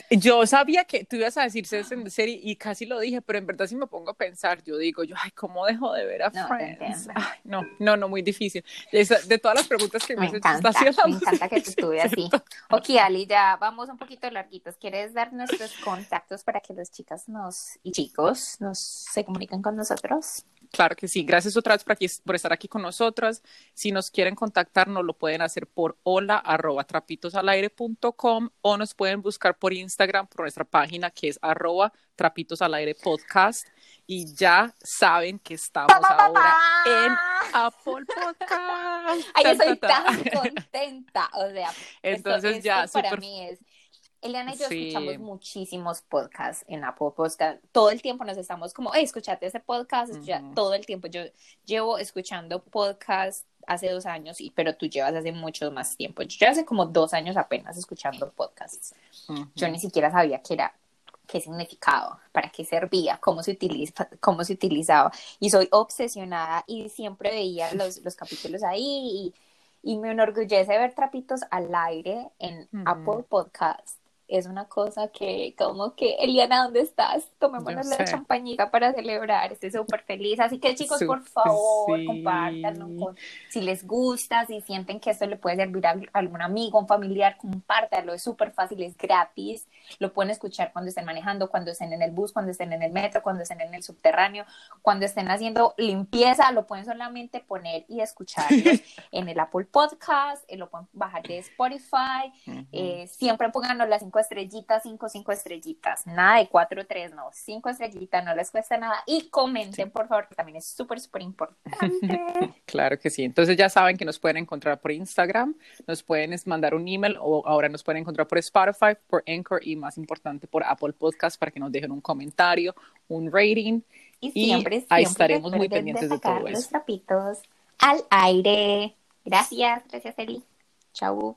S2: Yo sabía que tú ibas a decir the City y casi lo dije, pero en verdad si me pongo a pensar, yo digo, yo, ay, ¿cómo dejo de ver a Friends? no, no, no, muy difícil. De, todas las preguntas que me, me
S1: encanta, Me encanta que estuve así. Ok, Ali, ya vamos un poquito larguitos. ¿Quieres dar nuestros contactos para que las chicas nos y chicos nos se comuniquen con nosotros?
S2: Claro que sí. Gracias otra vez por, aquí, por estar aquí con nosotras. Si nos quieren contactar, nos lo pueden hacer por hola arroba trapitos.al-aire.com o nos pueden buscar por Instagram por nuestra página que es arroba trapitos-al-aire podcast. Y ya saben que estamos ahora en Apple Podcast.
S1: Ay, estoy tan contenta. O sea,
S2: entonces ya
S1: para mí es Eliana y yo escuchamos muchísimos podcasts en Apple Podcast. Todo el tiempo nos estamos como, hey, escuchate ese podcast, todo el tiempo. Yo llevo escuchando podcasts hace dos años, y, pero tú llevas hace mucho más tiempo. Yo hace como dos años apenas escuchando podcasts. Yo ni siquiera sabía qué era, qué significaba, para qué servía, cómo se, utiliza, cómo se utilizaba. Y soy obsesionada y siempre veía los, los capítulos ahí y, y me enorgullece ver trapitos al aire en Apple Podcast es una cosa que como que, Eliana, ¿dónde estás? Tomémonos la champañita para celebrar, estoy súper feliz. Así que chicos, por favor, compártanlo. si les gusta, si sienten que esto le puede servir a algún amigo, un familiar, compártanlo. Es súper fácil, es gratis. Lo pueden escuchar cuando estén manejando, cuando estén en el bus, cuando estén en el metro, cuando estén en el subterráneo, cuando estén haciendo limpieza, lo pueden solamente poner y escuchar en el Apple Podcast, eh, lo pueden bajar de Spotify. Eh, siempre pónganos las cinco estrellitas, cinco, cinco estrellitas. Nada de cuatro, tres, no. Cinco estrellitas, no les cuesta nada. Y comenten, por favor, que también es súper, súper importante.
S2: claro que sí. Entonces ya saben que nos pueden encontrar por Instagram, nos pueden mandar un email o ahora nos pueden encontrar por Spotify, por Anchor y más importante por Apple Podcast para que nos dejen un comentario, un rating. Y siempre, ahí estaremos muy pendientes de, todo
S1: los trapitos al aire. Gracias, gracias Eli. Chau.